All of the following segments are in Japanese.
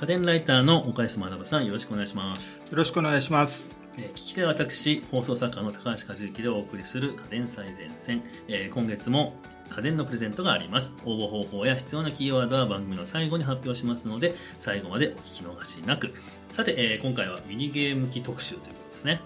家電ライターの岡安学さん、よろしくお願いします。よろしくお願いします。えー聞き手は私、放送作家の高橋和之でお送りする家電最前線。えー今月も家電のプレゼントがあります。応募方法や必要なキーワードは番組の最後に発表しますので、最後までお聞き逃しなく。さて、えー今回はミニゲーム機特集ということですね。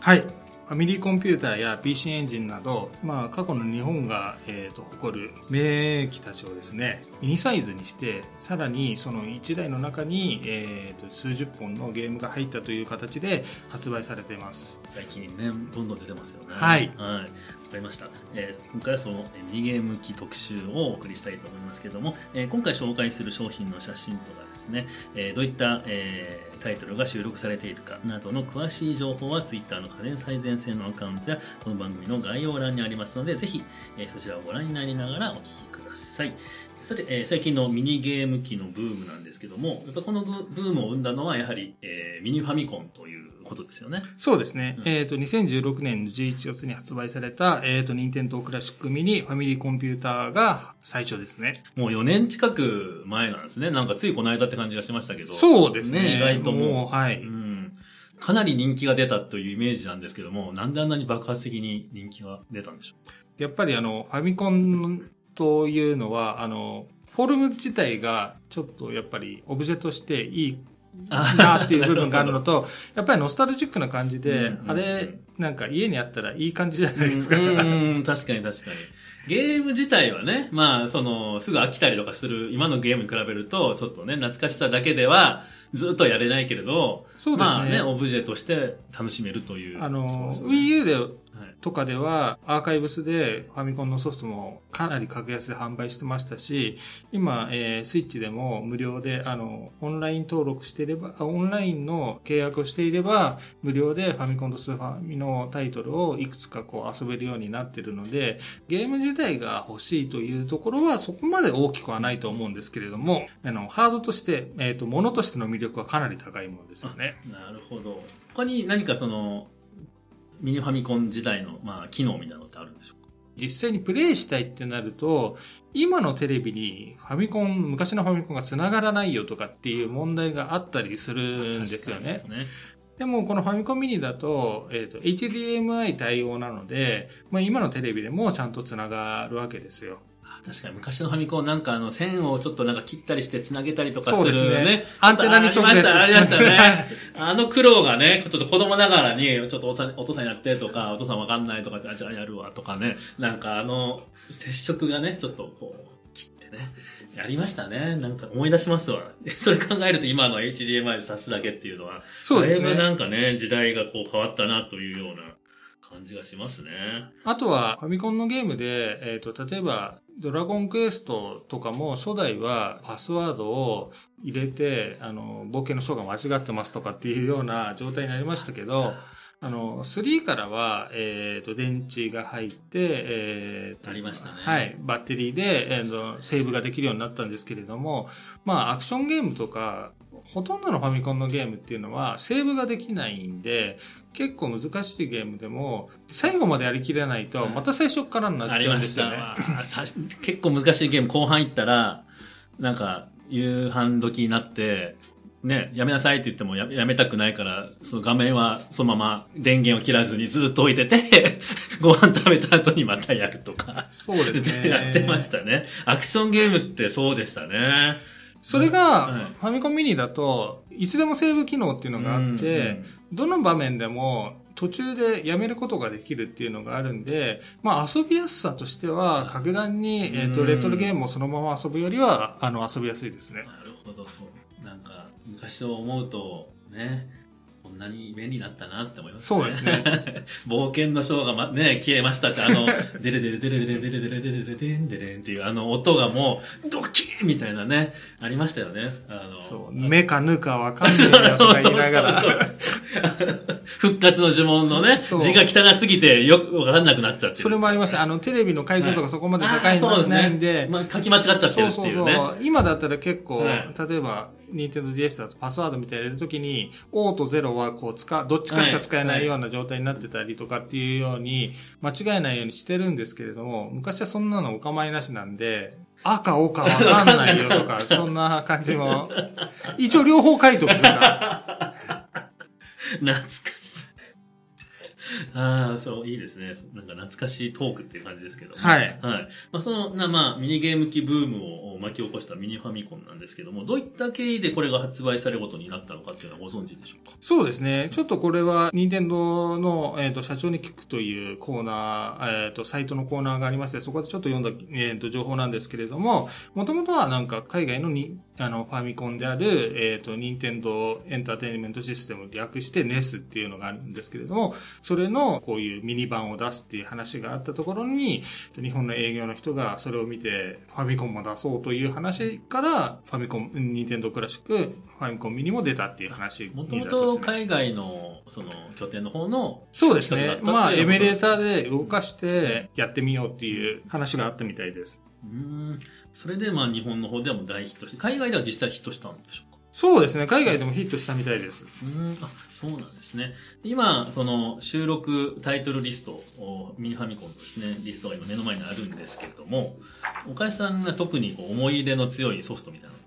はい。ファミリーコンピューターや PC エンジンなど、まあ、過去の日本が、えー、と誇る名機たちをですね、ミニサイズにして、さらにその1台の中に、えー、と数十本のゲームが入ったという形で発売されています。最近ね、どんどん出てますよね。はいはい。わかりました。えー今回はそのえーミニゲーム機特集をお送りしたいと思いますけども、えー今回紹介する商品の写真とかですね、えーどういった、えータイトルが収録されているかなどの詳しい情報は Twitter の家電最前線のアカウントやこの番組の概要欄にありますので、ぜひ、えーそちらをご覧になりながらお聞きください。さて、えー最近のミニゲーム機のブームなんですけども、やっぱこのブブームを生んだのはやはり、えーミニファミコンということですよね。そうですね。うんえっ、と、2016年の11月に発売された、えっ、と、任天堂クラシックミニファミリーコンピューターが最初ですね。もう4年近く前なんですね。なんかついこの間って感じがしましたけど。そうですね。意外ともう。うはい。うん。かなり人気が出たというイメージなんですけども、なんであんなに爆発的に人気が出たんでしょやっぱりあの、ファミコンというのは、あの、フォルム自体がちょっとやっぱりオブジェとしていいあなっていう部分があるのと、やっぱりノスタルジックな感じで、うんあれ、なんか家にあったらいい感じじゃないですか。うん、うん確かに確かに。ゲーム自体はね、まあ、その、すぐ飽きたりとかする、今のゲームに比べると、ちょっとね、懐かしさだけでは、ずっとやれないけれど、そうですねまあね、オブジェとして楽しめるという。あの、Wii U ではいとかでは、アーカイブスでファミコンのソフトもかなり格安で販売してましたし、今、えースイッチでも無料で、あの、オンライン登録していれば、オンラインの契約をしていれば、無料でファミコンとスーファミのタイトルをいくつかこう遊べるようになってるので、ゲーム自体が欲しいというところはそこまで大きくはないと思うんですけれども、あの、ハードとして、えっ、と、ものとしての魅力はかなり高いものですよね。なるほど。他に何かその、ミニファミコン時代の、まあ、機能みたいなのってあるんでしょうか？実際にプレイしたいってなると、今のテレビにファミコン、昔のファミコンが繋がらないよとかっていう問題があったりするんですよね。ですね。でもこのファミコンミニだと、えっ、と、HDMI 対応なので、まあ今のテレビでもちゃんと繋がるわけですよ。あ確かに昔のファミコンなんかあの線をちょっとなんか切ったりして繋げたりとかするそうですねね。アンテナに直結あありました、ありましたね。あの苦労がね、ちょっと子供ながらに、ちょっとおさお父さんやってとか、お父さんわかんないとかあ、じゃあやるわとかね。なんかあの、接触がね、ちょっとこう、切ってね。やりましたね。なんか思い出しますわ。それ考えると今の HDMI で挿すだけっていうのは、そうですね。だいぶなんかね、時代がこう変わったなというような感じがしますね。あとは、ファミコンのゲームで、えっ、と、例えば、ドラゴンクエストとかも、初代はパスワードを入れて、あの、冒険の章が間違ってますとかっていうような状態になりましたけど、あの、3からは、えっ、と、電池が入って、えーとありましたねはい。バッテリーで、えーとセーブができるようになったんですけれども、まあ、アクションゲームとか、ほとんどのファミコンのゲームっていうのは、セーブができないんで、結構難しいゲームでも、最後までやりきれないと、はいまた最初からになっちゃうんですよね。結構難しいゲーム後半行ったら、なんか、夕飯時になって、ね、やめなさいって言ってもややめたくないから、その画面はそのまま電源を切らずにずっと置いてて、ご飯食べた後にまたやるとか、そうですね。やってましたね。アクションゲームってそうでしたね。それはいが、ファミコンミニだと、いつでもセーブ機能っていうのがあって、どの場面でも途中でやめることができるっていうのがあるんで、まあ遊びやすさとしては、格段に、えっ、と、うんレトロゲームをそのまま遊ぶよりは、あの、遊びやすいですね。なるほど、そう。なんか、昔を思うと、ね、こんなに便利だったなって思いますね。そうですね。冒険のショーが、ま、ね、消えましたって、あの、デレデレデレデレデレデレデレデレデンデレンっていうあの音がもう、ドキーみたいなね、ありましたよね。あの、そう、目かぬかわかんないなとか 言いながそうそうら。復活の呪文のね、字が汚すぎてよくわかんなくなっちゃってる。それもありました。あの、テレビの解像度がそこまで高いあーそうですのないんねで、まあ、書き間違っちゃってるっていうね。そうそう。今だったら結構、はい例えば、ニンテンドー DS だとパスワードみたいなの入れるときに、O と0はこう使う、どっちかしか使えないような状態になってたりとかっていうように、間違えないようにしてるんですけれども、昔はそんなのお構いなしなんで、赤、青かわかんないよとか、そんな感じも、一応両方書いとくから。懐。ああ、そう、いいですね。なんか懐かしいトークっていう感じですけども。はい。はい。まあ、その、な、まあ、ミニゲーム機ブームを巻き起こしたミニファミコンなんですけども、どういった経緯でこれが発売されることになったのかっていうのはご存知でしょうか？そうですね。ちょっとこれは、任天堂の、えっ、と、社長に聞くというコーナー、えっ、と、サイトのコーナーがありまして、そこでちょっと読んだ、えっ、と、情報なんですけれども、もともとはなんか海外のに、あの、ファミコンである、えっ、と、任天堂エンターテインメントシステム略して NES っていうのがあるんですけれども、それのこういうミニ版を出すっていう話があったところに、日本の営業の人がそれを見て、ファミコンも出そうという話から、ファミコン、任天堂クラシック、ファミコンミニも出たっていう話になもともね。と海外の、その、拠点の方の、そうですねまあ、エメレーターで動かしてやってみようっていう話があったみたいです。うーん。それで、まあ、日本の方ではもう大ヒットして、海外では実際ヒットしたんでしょうか？そうですね。海外でもヒットしたみたいです。うーん、あ、そうなんですね。今、その収録タイトルリストを、ミニファミコンのですね、リストが今目の前にあるんですけれども、岡井さんが特にこう思い入れの強いソフトみたいなの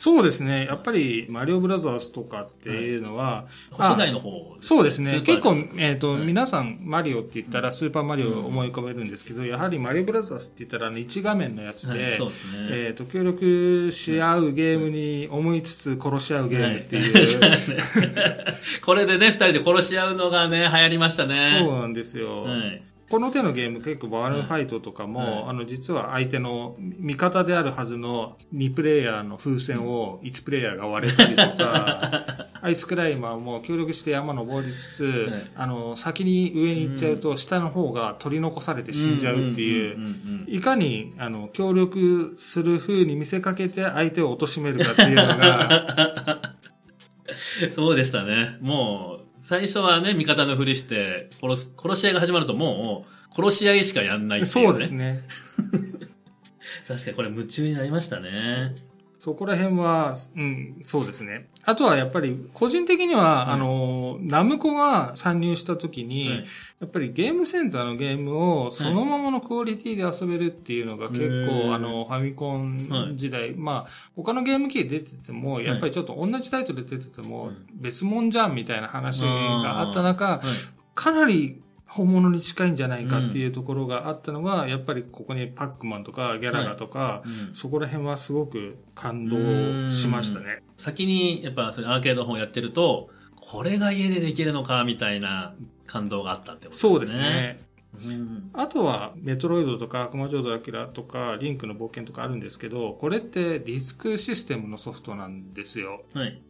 そうですね。やっぱり、マリオブラザーズとかっていうのは、初代の方そうですね。結構、えっ、と、はい皆さん、マリオって言ったらスーパーマリオを思い浮かべるんですけど、やはりマリオブラザーズって言ったら、あの、1画面のやつで、はい、そうですね。えっ、と、協力し合うゲームに思いつつ殺し合うゲームっていう、はい これでね、二人で殺し合うのがね、流行りましたね。そうなんですよ。はい。この手のゲーム結構バールンファイトとかも、はいあの実は相手の味方であるはずの2プレイヤーの風船を1プレイヤーが割れたりとか、アイスクライマーも協力して山登りつつ、はいあの先に上に行っちゃうと下の方が取り残されて死んじゃうっていう、んんんうん。いかにあの協力する風に見せかけて相手を貶めるかっていうのが、そうでしたね。もう、最初はね、味方のふりして、殺す、殺し合いが始まるともう、殺し合いしかやんないっていう、ね。そうですね。確かにこれ夢中になりましたね。そこら辺は、うん、そうですね。あとはやっぱり、個人的には、はい。あの、ナムコが参入した時に、はい。やっぱりゲームセンターのゲームをそのままのクオリティで遊べるっていうのが結へ構、ーあの、ファミコン時代、まあ、他のゲーム機で出てても、やっぱりちょっと同じタイトルで出ててもうん、別物じゃんみたいな話があった中、はい。かなり本物に近いんじゃないかっていうところがあったのが、やっぱりここにパックマンとかギャラガとか、うんそこら辺はすごく感動しましたね。先に、やっぱそれアーケードの方やってると、これが家でできるのか、みたいな感動があったってことですね。そうですね。うん。あとは、メトロイドとか、悪魔城ドラキュラとか、リンクの冒険とかあるんですけど、これってディスクシステムのソフトなんですよ。はい。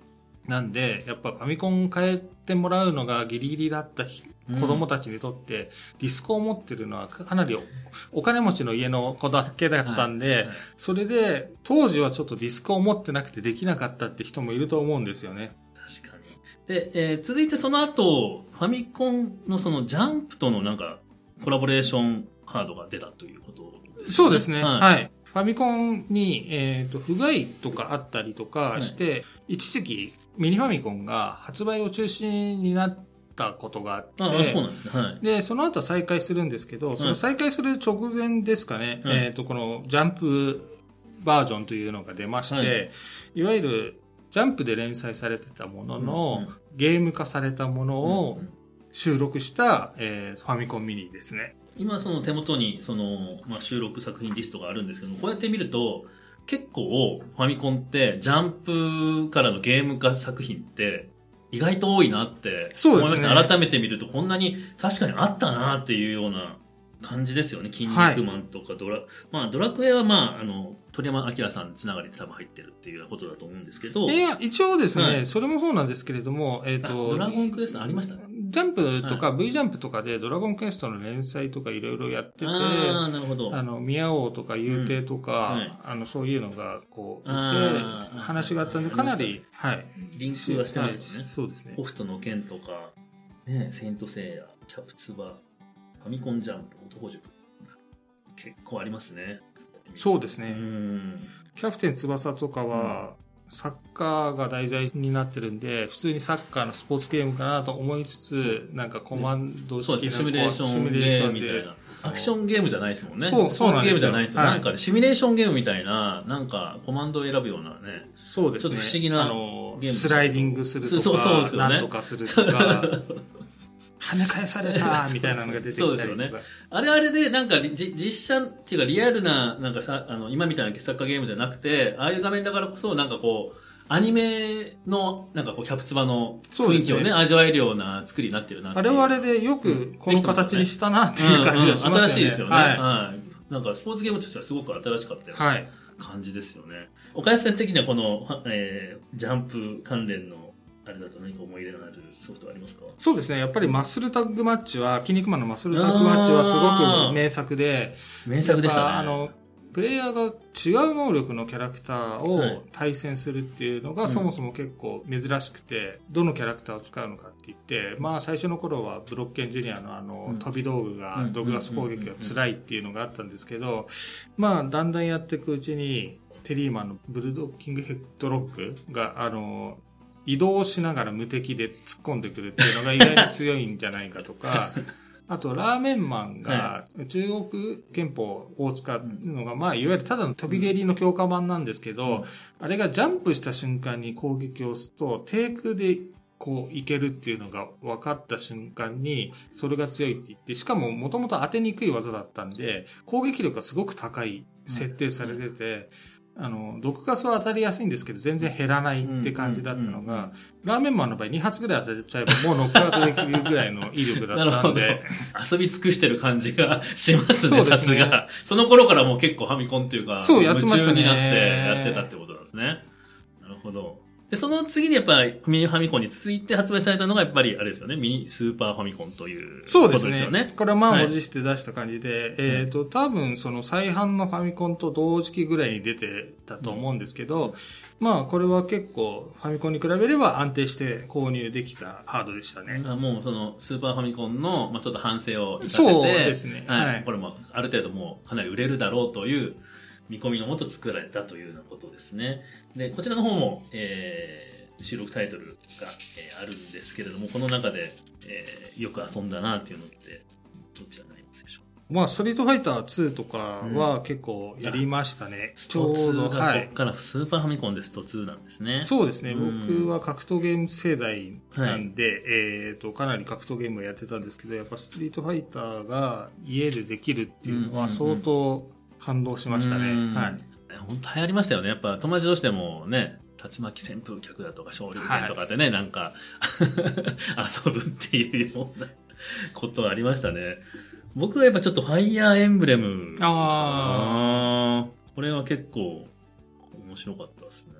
なんで、やっぱファミコン変えてもらうのがギリギリだった日子供たちにとって、ディスコを持ってるのはかなりおお金持ちの家の子だけだったんで、はいはいそれで、当時はちょっとディスコを持ってなくてできなかったって人もいると思うんですよね。確かに。で、えー続いてその後、ファミコンのそのジャンプとのなんか、コラボレーションハードが出たということですね。そうですね。はい。はい。ファミコンに、えっ、と、不具合とかあったりとかして、一時期ミニファミコンが発売を中止になったことがあって、ああ、そうなんですね。はい。で、その後再開するんですけど、その再開する直前ですかね、はいえっ、と、このジャンプバージョンというのが出まして、はいい、わゆるジャンプで連載されてたものの、うんうんゲーム化されたものをうん収録した、えーファミコンミニですね。今その手元にその、まあ、収録作品リストがあるんですけどこうやって見ると結構ファミコンってジャンプからのゲーム化作品って意外と多いなって思いました、改めて見るとこんなに確かにあったなっていうような感じですよね。筋肉マンとかドラ、まあドラクエはまああの鳥山明さんつながりで多分入ってるっていうようなことだと思うんですけど、いや、一応ですね、はい。それもそうなんですけれども、えっ、あと、ドラゴンクエストありましたね。ジャンプとか V ジャンプとかでドラゴンクエストの連載とかいろいろやってて、ああ、なるほど。あの、宮王とか幽帝とか、うんはいあの、そういうのが、こう、いて、話があったんで、はいかなり、はい。リンクはしてますよね。はいそうですねホ。フトの剣とか、ね、セイントセイヤ、キャプツバ、ファミコンジャンプ、男塾。結構ありますね。うそうですね。ん。キャプテン翼とかは、サッカーが題材になってるんで、普通にサッカーのスポーツゲームかなと思いつつ、なんかコマンド式のそうシミュレーションみたいな。アクションゲームじゃないですもんね。そうそうなんですよスポーツゲームじゃないですよ。はいなんかねシミュレーションゲームみたいな、なんかコマンドを選ぶようなね。そうですね。ちょっと不思議なあのゲームスライディングするとか、そうそうですよねなんとかするとか、跳ね返された みたいなのが出てきたり。そうですよあれあれで、なんかりじ実写っていうかリアルな、なんかさ、あの、今みたいな傑作家ゲームじゃなくて、ああいう画面だからこそ、なんかこう、アニメの、なんかこう、キャプツバの雰囲気をね、味わえるような作りになってるなあれはあれでよくこの形にしたなっていう感じがしますよね。うんうん新しいですよね。ははい。なんかスポーツゲームとしてはすごく新しかったよい。はい。感じですよね。岡安さん的にはこの、はえー、ジャンプ関連の、あれだと何か思い入れのあるソフトありますかそうですね。やっぱりマッスルタッグマッチは、筋肉マンのマッスルタッグマッチはすごく名作で、名作でしたね。あの、プレイヤーが違う能力のキャラクターを対戦するっていうのがそもそも結構珍しくて、どのキャラクターを使うのかって言って、まあ最初の頃はブロッケンジュニアのあの飛び道具がうん毒ガス攻撃が辛いっていうのがあったんですけど、まあだんだんやっていくうちに、テリーマンのブルドッキングヘッドロックが、あの、移動しながら無敵で突っ込んでくるっていうのが意外に強いんじゃないかとか、あと、ラーメンマンが中国憲法を使うのが、まあ、いわゆるただの飛び蹴りの強化版なんですけど、あれがジャンプした瞬間に攻撃を押すと、低空でこういけるっていうのが分かった瞬間に、それが強いって言って、しかももともと当てにくい技だったんで、攻撃力がすごく高い設定されてて、あの、毒ガスは当たりやすいんですけど、全然減らないって感じだったのが、ラーメンマンの場合2発ぐらい当てちゃえばもうノックアウトできるぐらいの威力だったんで。遊び尽くしてる感じがしますね、さすが。その頃からもう結構ファミコンっていうか、そうやってましたね夢中になってやってたってことなんですね。なるほど。で、その次にやっぱりミニファミコンに続いて発売されたのがやっぱりあれですよね、ミニスーパーファミコンというそうですことですよね。ね。これは満はいを持して出した感じで、えっ、と、多分その再販のファミコンと同時期ぐらいに出てたと思うんですけど、まあこれは結構ファミコンに比べれば安定して購入できたハードでしたね。あもうそのスーパーファミコンの、まあ、ちょっと反省を生かせて、そうですねはいはいこれもある程度もうかなり売れるだろうという見込みのもと作られたというようなことですね。で、こちらの方も、えー収録タイトルが、えーあるんですけれども、この中で、えーよく遊んだなっていうのって、どちらになりますでしょう？まあストリートファイター2とかは結構やりましたね。ちょうど、がはいこっ。からスーパーファミコンでスト2なんですね。そうですね。うん僕は格闘ゲーム世代なんで、えっ、と、かなり格闘ゲームをやってたんですけど、やっぱストリートファイターが家でできるっていうのは相当感動しましたね。うんはい。本当流行りましたよね。やっぱ友達同士でもね、竜巻旋風脚だとか昇竜拳とかでね、なんか 遊ぶっていうようなことありましたね。僕はやっぱちょっとファイヤーエンブレム。ああーこれは結構面白かったですね。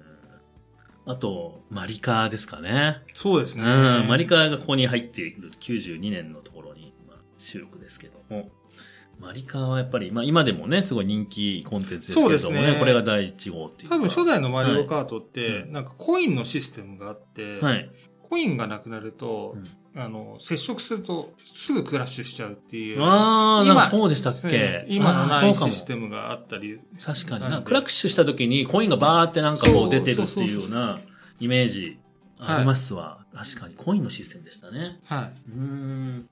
あと、マリカーですかね。そうですね。うん、マリカーがここに入っている92年のところに、まあ、収録ですけども。マリカーはやっぱり、まあ今でもね、すごい人気コンテンツですけれどもね、ねこれが第1号っていうか。多分初代のマリオカートって、はいなんかコインのシステムがあって、はい。コインがなくなると、うんあの、接触するとすぐクラッシュしちゃうっていう。ああ、今そうでしたっけ？うん今のないシステムがあったり。確かにクラッシュした時にコインがバーってなんかこそうう出てるっていうようなイメージありますわ。確かに。コインのシステムでしたね。はい。うーん。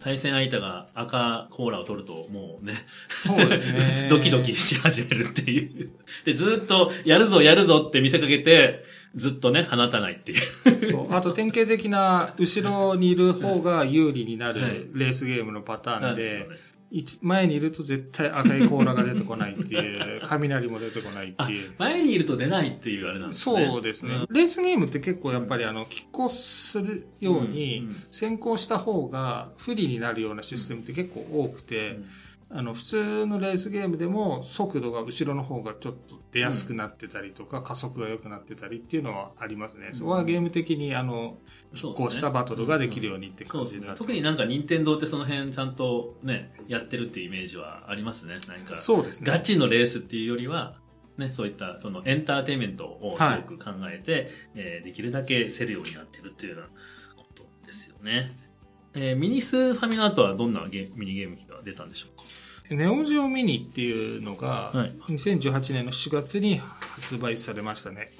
対戦相手が赤コーラを取るともうね、そうですね ドキドキし始めるっていう。で、ずっとやるぞやるぞって見せかけて、ずっとね、放たないっていう。そうあと典型的な後ろにいる方が有利になはいるレースゲームのパターンで、すよね一前にいると絶対赤い甲羅が出てこないっていう、雷も出てこないっていう。前にいると出ないっていうあれなんですね。そうですね、んレースゲームって結構やっぱりあの、拮抗するよううんにうん、先行した方が不利になるようなシステムって結構多くて、うんあの、普通のレースゲームでも速度が後ろの方がちょっと出やすくなってたりとか、加速が良くなってたりっていうのはありますね。そこはゲーム的にあの、こうしたバトルができるようにってそうですね感じにな。って特になんか任天堂ってその辺ちゃんとね、やってるっていうイメージはありますね。なんか、そうですね。ガチのレースっていうよりは、ね、そういったそのエンターテインメントをすごく考えて、えーできるだけ競るようになってるっていうようなことですよね。えーミニスファミの後はどんなゲミニゲーム機が出たんでしょうか？ネオジオミニっていうのが、はい2018年の7月に発売されましたね。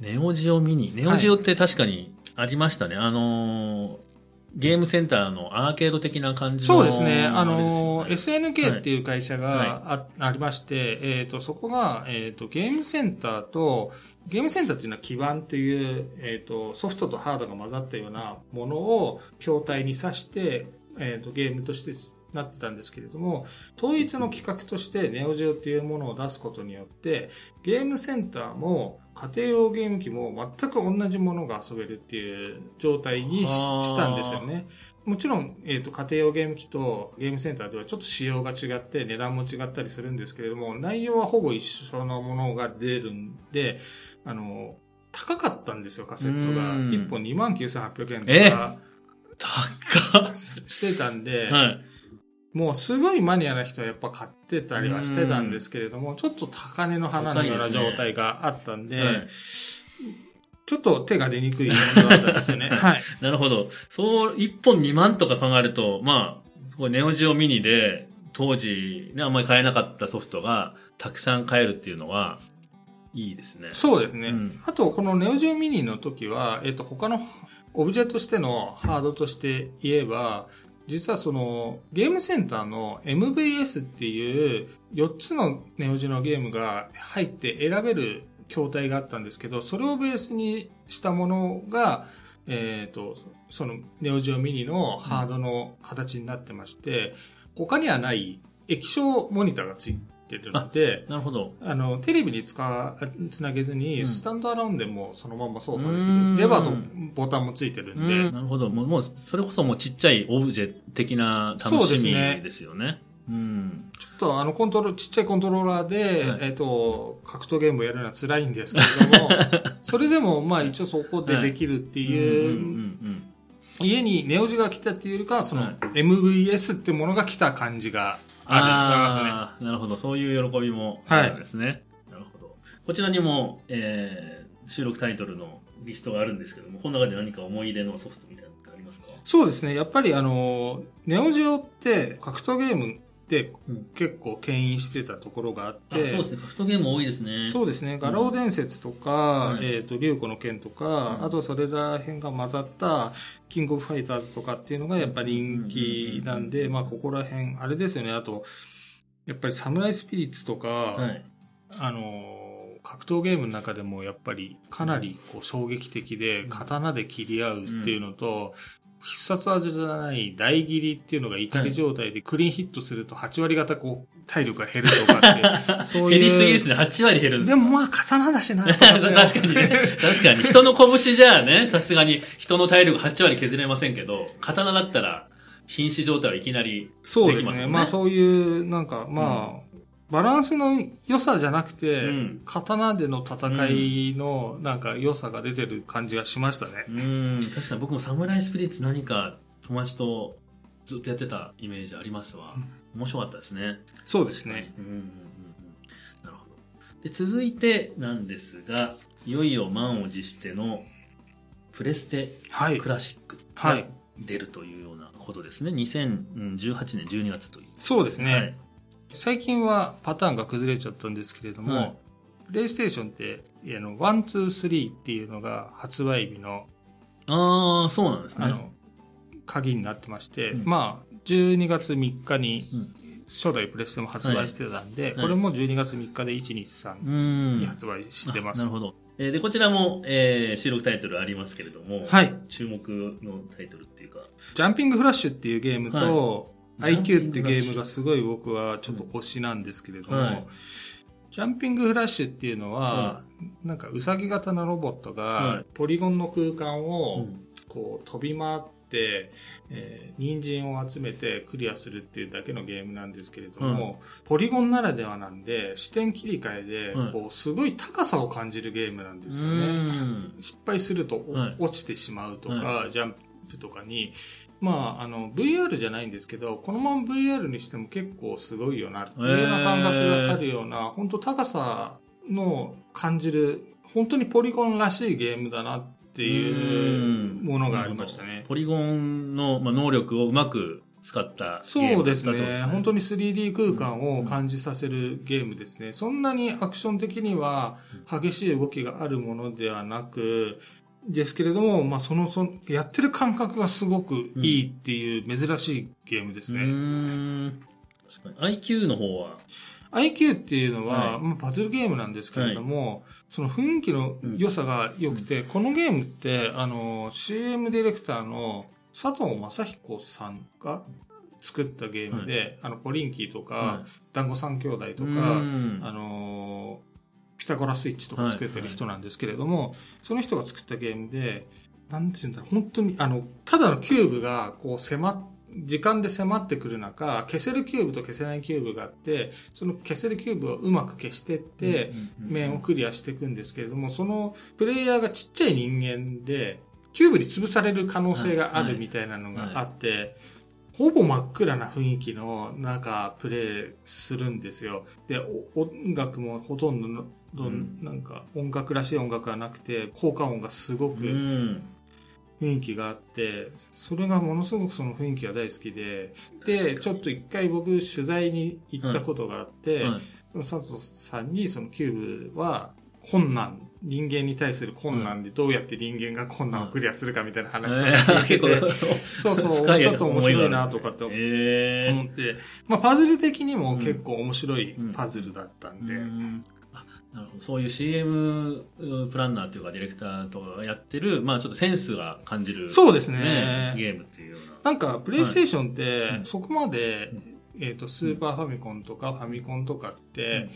ネオジオミニ。ネオジオって確かにありましたね。あのーゲームセンターのアーケード的な感じのそうですね。あの、ね SNK っていう会社はいがあ,、ありまして、えっ、と、そこが、えっ、と、ゲームセンターと、ゲームセンターっていうのは基盤っていう、えっ、と、ソフトとハードが混ざったようなものを筐体に挿して、えっ、と、ゲームとしてなってたんですけれども、統一の企画としてネオジオっていうものを出すことによって、ゲームセンターも家庭用ゲーム機も全く同じものが遊べるっていう状態にしたんですよね。もちろん、えっ、と、家庭用ゲーム機とゲームセンターではちょっと仕様が違って値段も違ったりするんですけれども、内容はほぼ一緒のものが出るんで、あの、高かったんですよ、カセットが。うん1本29,800円えとか高っしてたんで、はい。もうすごいマニアな人はやっぱ買ってたりはしてたんですけれども、ちょっと高値の花のような状態があったんで、はいちょっと手が出にくいものだったんですよね。はい。なるほど。そう、1本2万とか考えると、まあ、これネオジオミニで、当時、ね、あんまり買えなかったソフトが、たくさん買えるっていうのは、いいですね。そうですね。うんあと、このネオジオミニの時は、えっ、と、他のオブジェとしてのハードとして言えば、実はその、ゲームセンターの MVS っていう4つのネオジオのゲームが入って選べる筐体があったんですけど、それをベースにしたものが、えっ、と、そのネオジオミニのハードの形になってまして、他にはない液晶モニターがついてるので、なるほど。あの、テレビに使う、つなげずうに、んスタンドアラウンドでもそのまま操作できる。レバーとボタンもついてるんで、なるほど。もう、もう、それこそもうちっちゃいオブジェ的な楽しみですよね。うん。ちょっとあのコントロール、ちっちゃいコントローラーで、はいえっ、と、格闘ゲームをやるのは辛いんですけれども、それでもまあ一応そこでできるっていう、家にネオジが来たっていうよりかは、そのはい MVS ってものが来た感じがあると思いますね。なるほど。そういう喜びもはいあるんですね。なるほど。こちらにも、えー、収録タイトルのリストがあるんですけども、この中で何か思い入れのソフトみたいなのってありますか？そうですね。やっぱりあの、ネオジオって格闘ゲームってうん結構牽引してたところがあっあ、て、そうですね。格闘ゲーム多いですね。そうですね。画廊伝説とか、うんえっ、と、竜子の剣とか、うんあとそれら辺が混ざった、キングオブファイターズとかっていうのがやっぱり人気なんで、まあ、ここら辺、あれですよね。あと、やっぱりサムライスピリッツとか、はい。あのー格闘ゲームの中でもやっぱりかなりこう衝撃的で、うん刀で切り合うっていうのと、必殺技じゃない大切りっていうのが怒り状態でクリーンヒットすると8割方こう体力が減るとかって、そういう。減りすぎですね。8割減るんでもまあ刀だしな。確かにね。確かに。人の拳じゃあね、さすがに人の体力8割削れませんけど、刀だったら、瀕死状態はいきなりそうですね。できますよね。まあそういう、なんかまあ、バランスの良さじゃなくて、うん刀での戦いのなんか良さが出てる感じがしましたね。うん、確かに僕もサムライスピリッツ何か友達とずっとやってたイメージありますわ。面白かったですね。そうですね。うんうん。なるほど。で、続いてなんですが、いよいよ満を持してのプレステはい、クラシックがはい。出るというようなことですね。2018年12月という。そうですね。はい。最近はパターンが崩れちゃったんですけれども、はいプレイステーションって、あの、 one、two、three っていうのが発売日の、ああ、そうなんですね。あの、鍵になってまして、うんまあ、12月3日にうん初代プレステも発売してたんで、はいこれも12月3日で1、2、3うん。に発売してます。あなるほど。えーで、こちらも、えー収録タイトルありますけれども、はい。注目のタイトルっていうか、ジャンピングフラッシュっていうゲームと、はい IQ ってゲームがすごい僕はちょっと推しなんですけれども、はい。ジャンピングフラッシュっていうのは、なんかウサギ型のロボットがはい。ポリゴンの空間うをん。こう飛び回って、えー人参を集めてクリアするっていうだけのゲームなんですけれども、ポリゴンならではなんで視点切り替えではい。こうすごい高さを感じるゲームなんですよね。うん。失敗すると落ちてしまうとか、はジャンプとかに、まあ、あの、VR じゃないんですけど、このまま VR にしても結構すごいよなっていうような感覚があるような、本当高さの感じる、本当にポリゴンらしいゲームだなっていうものがありましたね。ポリゴンの、まあ、能力をうまく使ったそうですね。本当に 3D 空間を感じさせるゲームですね。そんなにアクション的には激しい動きがあるものではなく、ですけれども、まあ、その、その、やってる感覚がすごくいいっていう珍しいゲームですうね。ーん。確かに。IQ の方は、IQ っていうのは、はい。まあ、パズルゲームなんですけれども、その雰囲気の良さが良くて、このゲームって、あの、CM ディレクターの佐藤正彦さんが作ったゲームで、あの、ポリンキーとか、は団子三兄弟とか、ん。あのーピタゴラスイッチとか作ってる人なんですけれども、その人が作ったゲームで、なんて言うんだろう、本当に、あの、ただのキューブが、こう、迫っ、時間で迫ってくる中、消せるキューブと消せないキューブがあって、その消せるキューブをうまく消してって、うん面をクリアしていくんですけれども、そのプレイヤーがちっちゃい人間で、キューブに潰される可能性があるみたいなのがあって、ほぼ真っ暗な雰囲気の中、プレイするんですよ。で、お音楽もほとんどの、どんなんか音楽らしい音楽はなくて、効果音がすごうくん。雰囲気があって、それがものすごくその雰囲気が大好きで、で、ちょっと一回僕取材に行ったことがあって、はいその佐藤さんにそのキューブは困難、人間に対する困難でどうやって人間が困難をクリアするかみたいな話とかえー。聞いてそうそう、ちょっと面白いなとかって思って、まあパズル的にも結構面白いパズルだったんで、なるほどそういう CM プランナーというかディレクターとかがやってる、まあちょっとセンスが感じる、そうですね。ゲームっていうような。なんかプレイステーションっはいてそこまで、えっ、と、スーパーファミコンとかファミコンとかって、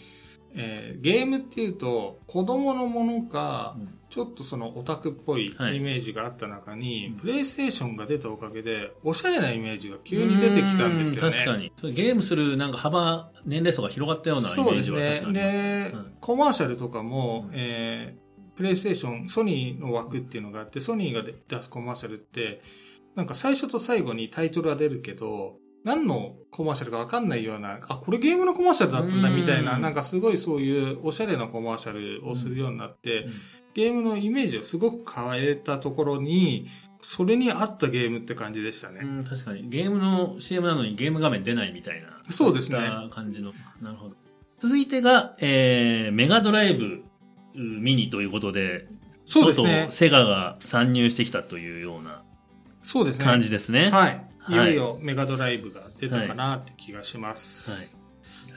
えーゲームっていうと子供のものか、うんちょっとそのオタクっぽいイはいメージがあった中に、うんプレイステーションが出たおかげで、おしゃれなイメージが急に出てきたんですよね。う確かに。ゲームするなんか幅、年齢層が広がったようなイメそうですージは確かね。にありますで、うんコマーシャルとかも、うんえープレイステーション、ソニーの枠っていうのがあって、ソニーが出すコマーシャルって、なんか最初と最後にタイトルは出るけど、何のコマーシャルかわかんないような、あ、これゲームのコマーシャルだったんだみたいな、うんなんかすごいそういうおしゃれなコマーシャルをするようになって、うんゲームのイメージをすごく変えたところに、それに合ったゲームって感じでしたね。うん、確かに。ゲームの CM なのにゲーム画面出ないみたいな。そうですね感じの。なるほど。続いてが、えー、メガドライブうんミニということで、そうですねとうとう。セガが参入してきたというようなそうですね。感じですね。はい。いはいよいよメガドライブが出たかなって気がします。はい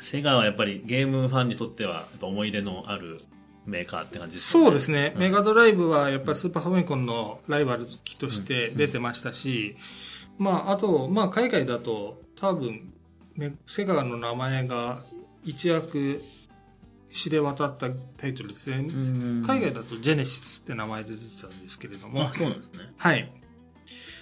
セガはやっぱりゲームファンにとっては思い出のあるメーカーって感じですね。そうですね、うんメガドライブはやっぱりスーパーファミコンのライバル機として出てましたし、まあ、あと、まあ、海外だと多分、メセガの名前が一躍知れ渡ったタイトルですね。うん海外だとジェネシスって名前で出てたんですけれどもあ、、そうなんですね。はい。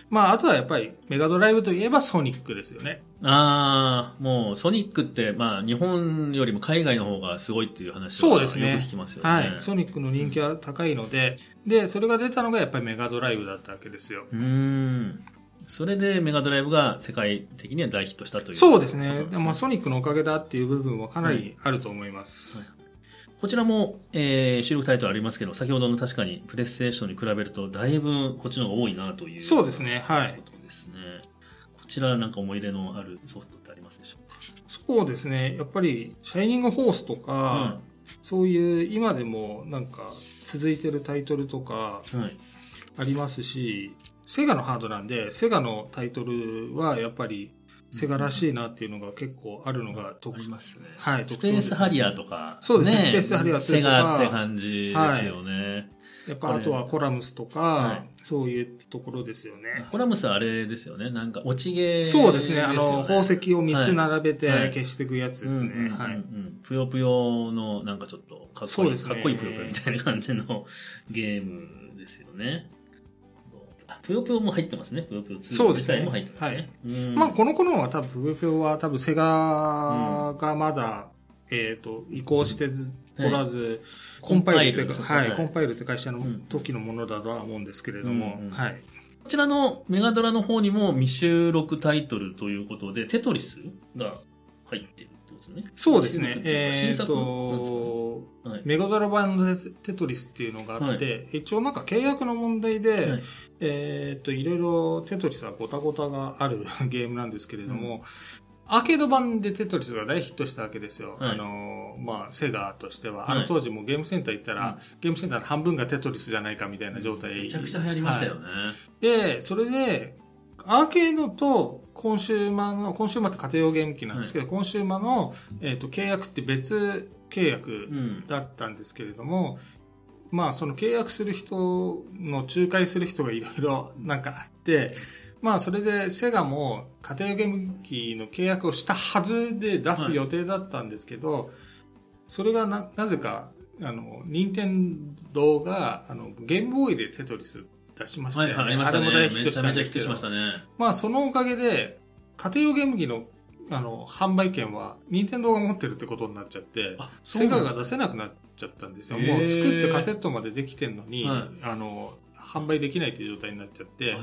まあ、あとはやっぱりメガドライブといえばソニックですよね。ああ、もうソニックって、まあ日本よりも海外の方がすごいっていう話はよくそうですね聞きますよね。はい。ソニックの人気は高いので、で、それが出たのがやっぱりメガドライブだったわけですよ。うーん。それでメガドライブが世界的には大ヒットしたという。そうですね。ことまあ、ソニックのおかげだっていう部分はかなりあると思います。はいこちらも、えー、収録タイトルありますけど、先ほどの確かにプレイステーションに比べると、だいぶこっちの方が多いなという。そうですね。はいこ。とですね。こちらなんか思い出のあるソフトってありますでしょうか？そうですね。やっぱり、シャイニングホースとか、そういう今でもなんか続いてるタイトルとかうん。はい。ありますし、セガのハードなんで、セガのタイトルはやっぱりセガらしいなっていうのが結構あるのがあ特りますね。はいスペースハリアーとか。そうですねスペースハリアー2とかセガって感じですよね。やっぱあとはコラムスとか、はそういうところですよね。コラムスはあれですよね。なんか落ちゲー、そうですね。あの、宝石を3つ並べてはい消していくやつですね。はい。ぷよぷよのなんかちょっとかっこいい、かっこいいぷよぷよみたいな感じのゲームですよね。あぷよぷよも入ってますね。ぷよぷよ2自体も入ってますね。うん。まあ、この頃は多分、ぷよぷよは多分、セガがまだ、えっ、と、移行してずおらず、コンパイルってコンパイルですね。か、はい、はい。コンパイルって会社のうん。時のものだとは思うんですけれども、うんうん。はい。こちらのメガドラの方にも未収録タイトルということで、テトリスが入ってですね。そうですね。えっ、か新作？なんと、はいメガドラ版のテテトリスっていうのがあって、一応なんか契約の問題で、はいえっ、と、いろいろテトリスはごたごたがある ゲームなんですけれども、アーケード版でテトリスが大ヒットしたわけですよ。はいあの、まあ、セガとしては。はいあの当時もゲームセンター行ったら、うんゲームセンターの半分がテトリスじゃないかみたいな状態。めちゃくちゃ流行りましたよね。はいで、それで、アーケードとコンシューマーの、コンシューマーって家庭用ゲーム機なんですけど、コンシューマーの、えっ、と、契約って別契約うん。だったんですけれども、まあ、その契約する人の仲介する人がいろいろ なんかあって、まあ、それでセガも家庭用ゲーム機の契約をしたはずで出す予定だったんですけど、それがな、なぜか、あの、任天堂が、あの、ゲームボーイでテトリス出しましたよね。はいはい、ありましたね。れも大ヒットしためちゃめちゃヒットしましたね。まあ、そのおかげで、家庭用ゲーム機の、あの、販売権は、任天堂が持ってるってことになっちゃって、セガが出せなくなっちゃったんですよ。もう作ってカセットまでできてんのに、はいあの、販売できないっていう状態になっちゃって、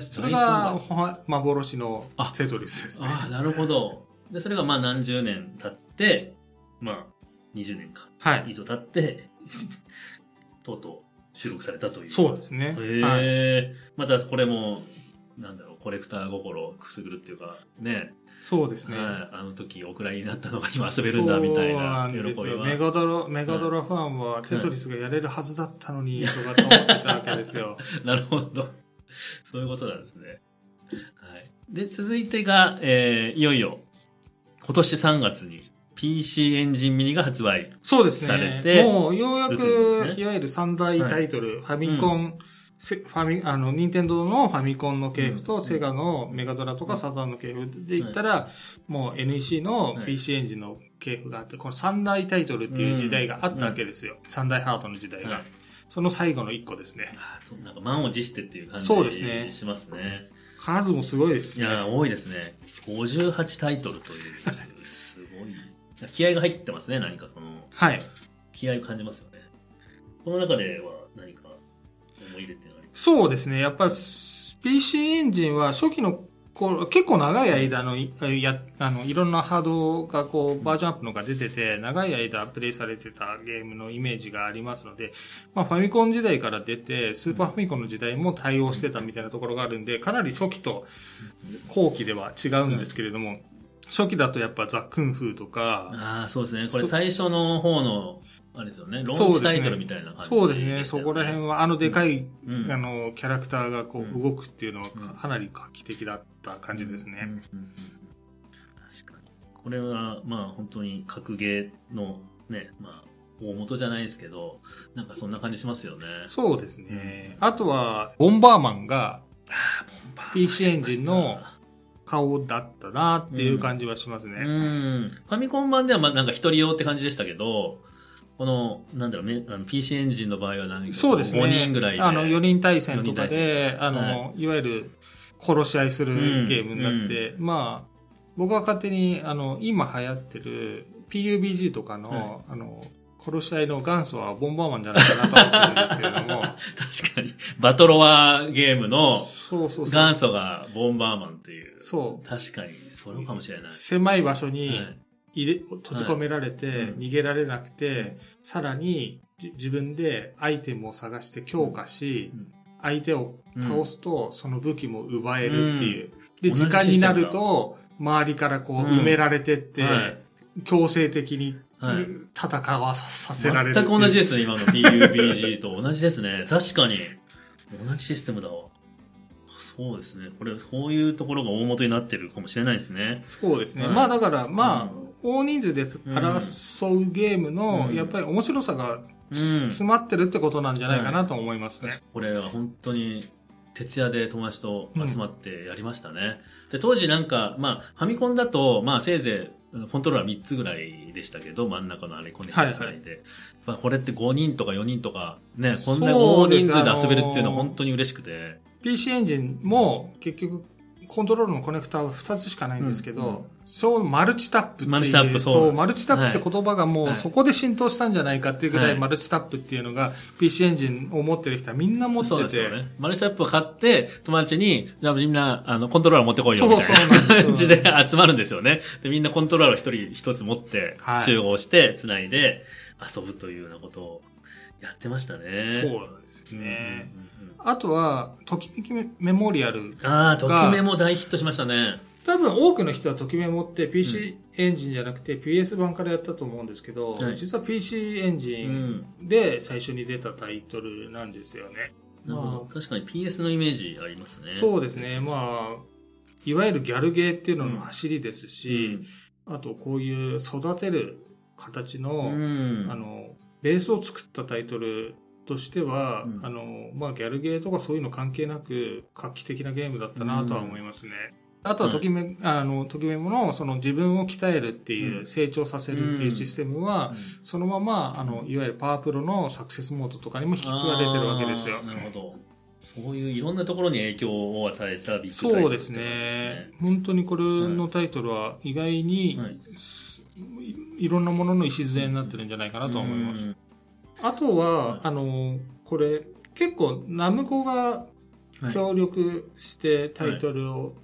それ大が幻のあテトリスですね。ああ、なるほど。で、それがまあ何十年経って、まあ、20年か。はい。以上経って、とうとう収録されたという。そうですね。へはい。え、またこれも、なんだろう、コレクター心をくすぐるっていうか、ね。そうですね。はいあの時お蔵になったのが今遊べるんだみたいな喜びそうなんですよ。は。メガドラ、メガドラファンはテトリスがやれるはずだったのに、とかと思ってたわけですよ。なるほど。そういうことなんですね。はい。で、続いてが、えーいよいよ、今年3月に PC エンジンミニが発売。そうですされね。てもう、ようやく、いわゆる三大タイトル、ファミコン、せファミ、あの、任天堂のファミコンの系譜と、うんセガのメガドラとかサターンの系譜で言ったら、もう NEC のはい PC エンジンの系譜があって、この三大タイトルっていう時代があったわけですよ。三大ハートの時代がはい。その最後の一個ですね。なんか満を持してっていう感じそうですねしますね。数もすごいですね。いやー、多いですね。58タイトルという。気合が入ってますね、何かその、はい。気合を感じますよね。この中では何か思い入れってありますそうですね。やっぱり PC エンジンは初期の頃、結構長い間の、いや、あの、いろんなハードがこう、バージョンアップのが出てて、長い間プレイされてたゲームのイメージがありますので、まあファミコン時代から出て、スーパーファミコンの時代も対応してたみたいなところがあるんで、かなり初期と後期では違うんですけれども、初期だとやっぱザ・クンフーとか、ああ、そうですね。これそ最初の方の、あれですよね。ローンチタイトルみたいな感じそうですね。そこら辺は、あのでかい、うんあの、キャラクターがこう動くっていうのはうんかなり画期的だった感じですね。確かに。これは、まあ本当に格ゲーのね、まあ大元じゃないですけど、なんかそんな感じしますよね。そうですね。あとは、ボンバーマンが PC エンジンの顔だったなっていう感じはしますうね。ん。ファミコン版ではまあなんか一人用って感じでしたけど、この、なんだろうね、あの PC エンジンの場合は何かそうですね。5人ぐらいで。あの、4人対戦とかで、あの、、はいわゆる殺し合いするゲームになって、まあ、僕は勝手に、あの、今流行ってる PUBG とかの、あの、殺し合いの元祖はボンバーマンじゃないかなと思ってるんですけれども、確かに。バトロワーゲームのそうそうそう。元祖がボンバーマンっていう。そう。確かに、それかもしれない。狭い場所にはい入れ、閉じ込められて、うん逃げられなくて、さらにじ自分でアイテムを探して強化し、うん相手を倒すと、その武器も奪えるっていう。で、同じ時間になると、周りからこううん埋められてって、はい強制的にはい戦わさせられる。全く同じですね、今の PUBG と同じですね。確かに。同じシステムだわ。そうですね。これ、こういうところが大元になってるかもしれないですね。そうですね。はいまあだから、まあ、うん大人数で争うゲームの、うんやっぱり面白さがうん。詰まってるってことなんじゃないかなと思いますね。これは本当に、徹夜で友達と集まってやりましたね。で、当時なんか、まあ、ファミコンだと、まあ、せいぜい、コントローラー3つぐらいでしたけど、真ん中のあれコネクトつないで。まあ、これって5人とか4人とか、ね、こんな大人数で遊べるっていうのはあのー本当に嬉しくて。PC エンジンも結局コントロールのコネクタは2つしかないんですけど、うん。うんそうマルチタップっていうマルチタップそうなんです。マルチタップって言葉がもはい。うそこで浸透したんじゃないかっていうぐらい、はい。マルチタップっていうのが PC エンジンを持ってる人はみんな持ってて。そうですよね。マルチタップを買って、友達に、じゃあみんな、あの、コントローラー持ってこいよ、みたいそうそうな感じで集まるんですよね。で、みんなコントローラーを一人一つ持っては、い。集合して、繋いで、遊ぶというようなことをやってましたね。そうなんですよね、うんうんうんあとは、ときめきメモリアル。ああ、ときめも大ヒットしましたね。多分多くの人はときめもって PC エンジンじゃなくて PS 版からやったと思うんですけど、はい実は PC エンジうンん。で最初に出たタイトルなんですよね。なるほど。確かに PS のイメージありますね。そうですね。まあ、いわゆるギャルゲーっていうのの走りですうし、ん。あとこういう育てる形の、うん。あの、ベースを作ったタイトルとしては、うんあの、まあ、ギャルゲーとかそういうの関係なく、画期的なゲームだったなとは思いますね。あとは、ときめ、あの、ときめもの、その自分を鍛えるっていう、うん成長させるっていうシステムは、そのまま、あの、いわゆるパワープロのサクセスモードとかにも引き継がれてるわけですよ。なるほど。そういういろんなところに影響を与えたビッグタイトルそうですね。本当にこれのタイトルは意外に、はいいいろんなものの礎になってるんじゃないかなとは思います。あとは、はいあの、これ、結構、ナムコがはい協力してタイトルを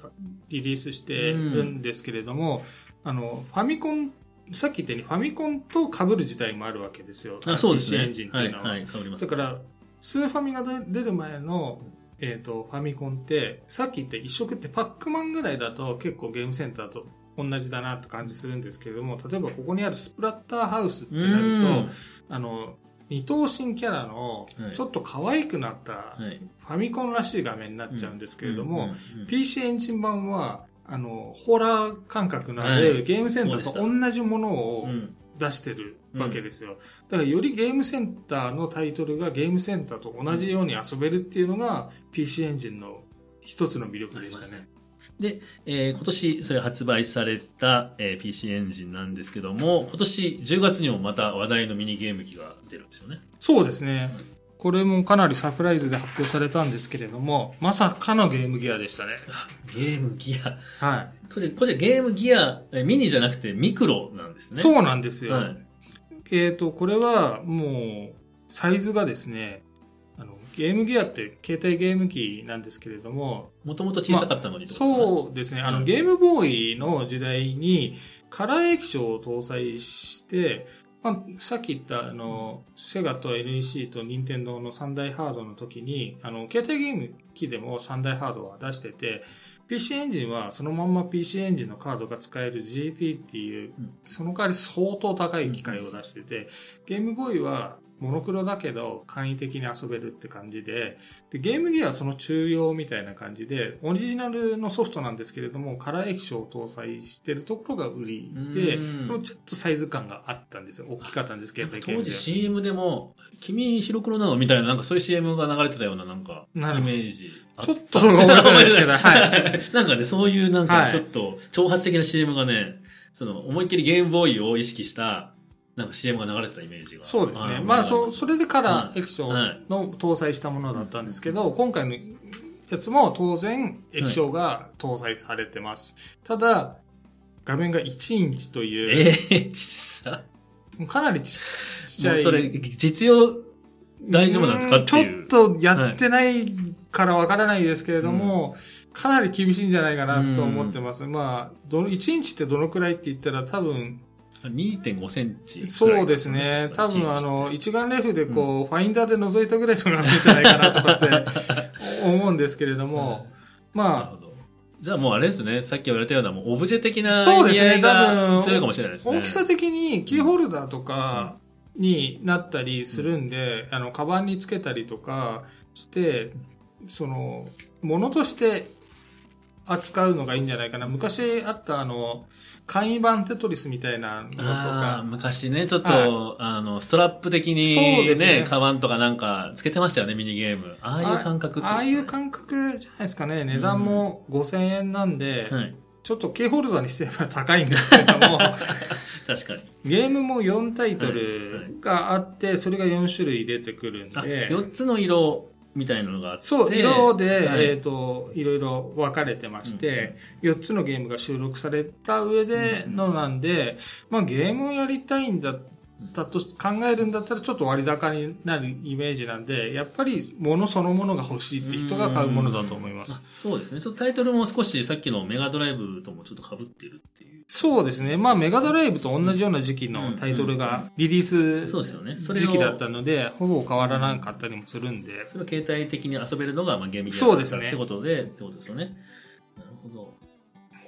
リリースしてるんですけれども、あの、ファミコン、さっき言ったようにファミコンと被る時代もあるわけですよ。あ、そうですね。エンジンってはい、いうのは。はい、変わります。だから、スーファミが出る前の、えっ、と、ファミコンって、さっき言った一色ってパックマンぐらいだと結構ゲームセンターと同じだなって感じするんですけれども、例えばここにあるスプラッターハウスってうなるん。と、あの、二頭身キャラのはい。ちょっと可愛くなったはい。ファミコンらしい画面になっちゃうんですけれども、うん、うん PC エンジン版は、あの、ホラー感覚のあはい。るゲームセンターと同じものをうん。出してるわけですよ。だからよりゲームセンターのタイトルがゲームセンターと同じように遊べるっていうのが PC エンジンの一つの魅力でしたね。で、えー今年それ発売された、えー PC エンジンなんですけども、今年10月にもまた話題のミニゲーム機が出るんですよね。そうですね。これもかなりサプライズで発表されたんですけれども、まさかのゲームギアでしたね。あゲームギア。はい。これ、これゲームギア、えーミニじゃなくてミクロなんですね。そうなんですよ。はい。えっ、と、これはもう、サイズがですね、ゲームギアって携帯ゲーム機なんですけれども、もともと小さかったのに、そうですね。あの、うん。ゲームボーイの時代に、カラー液晶を搭載して、まあ、さっき言った、あの、セガと NEC と任天堂の三大ハードの時に、あの、携帯ゲーム機でも三大ハードは出してて、PC エンジンはそのまんま PC エンジンのカードが使える GT っていううん、その代わり相当高い機械を出してて、ゲームボーイはモノクロだけど簡易的に遊べるって感じで、でゲームギアはその中庸みたいな感じで、オリジナルのソフトなんですけれども、カラー液晶を搭載してるところが売りで、うんこのちょっとサイズ感があったんですよ。大きかったんです、携帯ゲームで当時 CM でも、君白黒なのみたいな、なんかそういう CM が流れてたような、なんか、イメージ。ちょっとないですけど、はい。なんかね、そういうなんかはいちょっと挑発的な CM がね、その思いっきりゲームボーイを意識した、なんか CM が流れてたイメージが。そうですね。ーまあ、そ、それでカラー液晶はいの搭載したものだったんですけど、今回のやつも当然液晶が搭載されてます。ただ、画面が1インチという、ええ実さ。かなりちちっちゃい。それ、実用大丈夫なんですかっていう。んちょっとやってないからわからないですけれども、かなり厳しいんじゃないかなと思ってます。まあ、どの、1インチってどのくらいって言ったら多分、2.5センチ。そうですね。多分あの、一眼レフでこう、ファインダーで覗いたぐらいの画面じゃないかなとかって 思うんですけれども、なるまほど。じゃあもうあれですね、さっき言われたようなもうオブジェ的なそうですね意味合いが多分強いかもしれないであ、すね。大きさ的にキーホルダーとかになったりするんで、あの、カバンにつけたりとかして、その、ものとして扱うのがいいんじゃないかな。昔あったあの、簡易版テトリスみたいなのとか、昔ね、ちょっと、はあの、ストラップ的にそうですねね、カバンとかなんかつけてましたよね、ミニゲーム。ああいう感覚ああいう感感覚じゃないですかね。値段も5000円なんで、はい。ちょっとキーホルダーにしては高いんですけれども、確かに。ゲームも4タイトルがあって、それが4種類出てくるんあ、で、4つの色みたいなのがあって。そう、色で、はい。えっ、と、いろいろ分かれてまして、4つのゲームが収録された上でのなんで、まあゲームをやりたいんだったと考えるんだったらちょっと割高になるイメージなんで、やっぱり物そのものが欲しいって人が買うものだと思いますあ。そうですね。ちょっとタイトルも少しさっきのメガドライブともちょっと被っているっていう。そうですね。まあメガドライブと同じような時期のタイトルがリリースそうですよね。それを時期だったので、ほぼ変わらなかったりもするんで、それを携帯的に遊べるのが、まあ、ゲームギアそうですねってことで、ってことですよね。なるほど。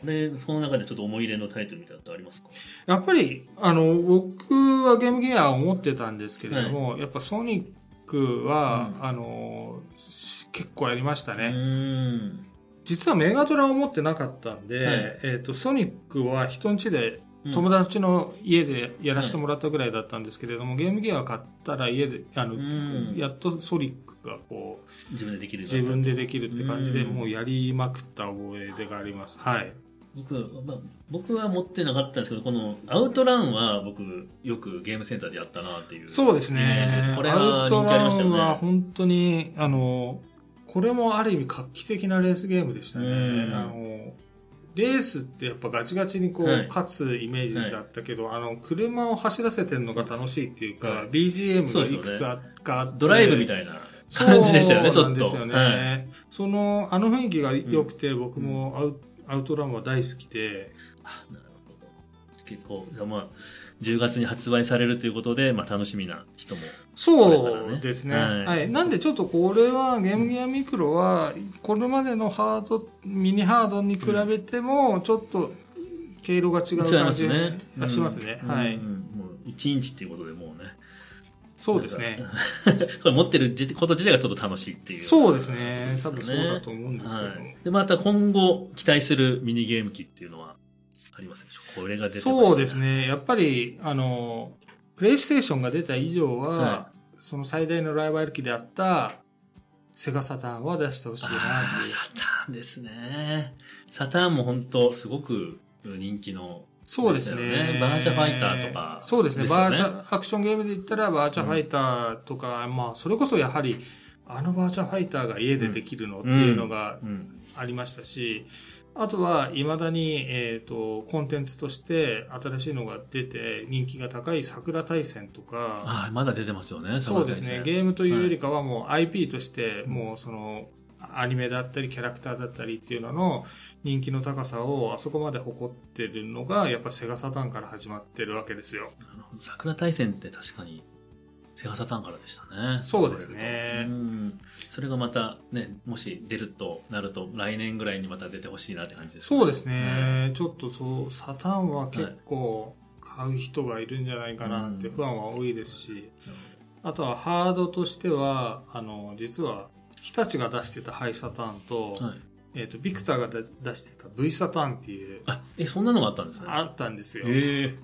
これ、その中でちょっと思い入れのタイトルみたいなのってありますか？やっぱり、あの、僕はゲームギアを持ってたんですけれども、やっぱソニックは、うんあの、結構やりましたうね。ん。実はメガドラを持ってなかったんで、はいえっ、と、ソニックは人ん家でうん友達の家でやらせてもらったぐらいだったんですけれども、ゲームギアを買ったら家で、あの、うんやっとソニックがこう、自分でできる自分でできるって感じで、うんもうやりまくった覚え出があります。はい。僕,、まあ、僕は持ってなかったんですけど、このアウトランは僕よくゲームセンターでやったなっていう。そうですね。これはアウト人気ありまランしたよねは本当に、あの、これもある意味画期的なレースゲームでしたね。うんあの、レースってやっぱガチガチにこう、はい勝つイメージだったけど、あの、車を走らせてるのが楽しいっていうか、はい BGM がいくつあかあってドライブみたいな感じでしたよね、ちそうょっと。なんですよね。はいその、あの雰囲気が良くて、僕もアウ,、アウトランは大好きで、あなるほど。結構、じゃあまあ、10月に発売されるということで、まあ楽しみな人も。そうですね。は。はいいなんでちょっとこれは、ゲームギアミクロは、これまでのハード、ミニハードに比べても、ちょっっと、経路が違う感じ。がしますね。うんはい。うんもう1インチっていうことでもうね。そうですね。これ持ってるじこと自体がちょっと楽しいっていう。そうですね。多分そうだと思うんですけど。はい。で、また今後期待するミニゲーム機っていうのはありますでしょう？かこれが出てそうです。ね。やっぱり、あの、プレイステーションが出た以上は、はその最大のライバル機であった、セガサターンは出してほしいなあっあ、ていう。サターンですね。サターンも本当すごく人気の。そうですね。バーチャファイターとかそうですね。バーチャ、アクションゲームで言ったらバーチャファイターとか、まあ、それこそやはり、あのバーチャファイターが家でできるのっていうのがうん。ありましたし、あとは、未だに、えっ、と、コンテンツとして新しいのが出て人気が高い桜大戦とか、ああ、まだ出てますよね。そうですね。ーゲームというよりかはもう IP として、もうその、アニメだったりキャラクターだったりっていうのの人気の高さをあそこまで誇ってるのがやっぱセガサターンから始まってるわけですよ。なるほど桜大戦って確かにセガサターンからでしたね。そうですねうん。それがまたね、もし出るとなると来年ぐらいにまた出てほしいなって感じですね。そうですね。ちょっとそう、サターンは結構買う人がいるんじゃないかなってうん不安は多いですし、あとはハードとしては、あの、実は日立が出してたハイサターンと、はい。えっ、と、ビクターが出出してた V サターンっていう、あ、え、そんなのがあったんですね。あったんですよ。へえ。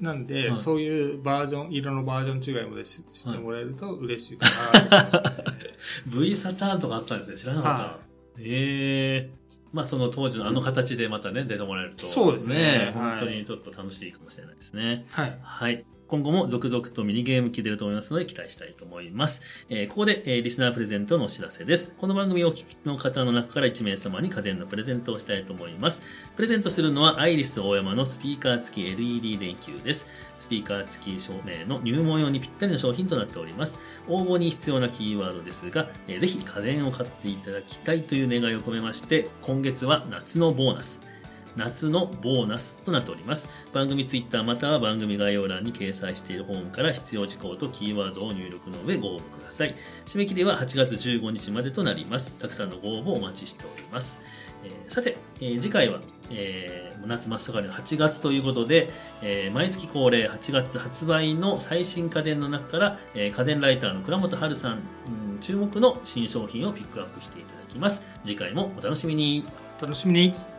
なんで、はいそういうバージョン、色のバージョン違いもでし知ってもらえると 嬉しいかなと思い V サターンとかあったんですね。知らなかった。はええまあその当時のあの形でまたね、出てもらえると。そうですねはい本当にちょっと楽しいかもしれないですね。はい。はい。今後も続々とミニゲーム機出ると思いますので期待したいと思います。えーここで、えーリスナープレゼントのお知らせです。この番組をお聞きの方の中から1名様に家電のプレゼントをしたいと思います。プレゼントするのはアイリス大山のスピーカー付き LED 電球です。スピーカー付き照明の入門用にぴったりの商品となっております。応募に必要なキーワードですが、えーぜひ家電を買っていただきたいという願いを込めまして、今月は夏のボーナス。夏のボーナスとなっております。番組ツイッターまたは番組概要欄に掲載しているフォームから必要事項とキーワードを入力の上ご応募ください。締め切りは8月15日までとなります。たくさんのご応募お待ちしております。えーさて、えー次回は、えー夏真っ盛りの8月ということで、えー毎月恒例8月発売の最新家電の中から、えー家電ライターの倉本春さん、うん注目の新商品をピックアップしていただきます。次回もお楽しみに。楽しみに。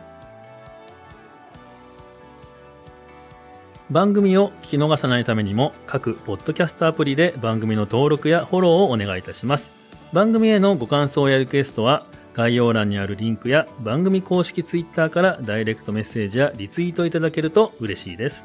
番組を聞き逃さないためにも各ポッドキャストアプリで番組の登録やフォローをお願いいたします。番組へのご感想やリクエストは概要欄にあるリンクや番組公式ツイッターからダイレクトメッセージやリツイートいただけると嬉しいです。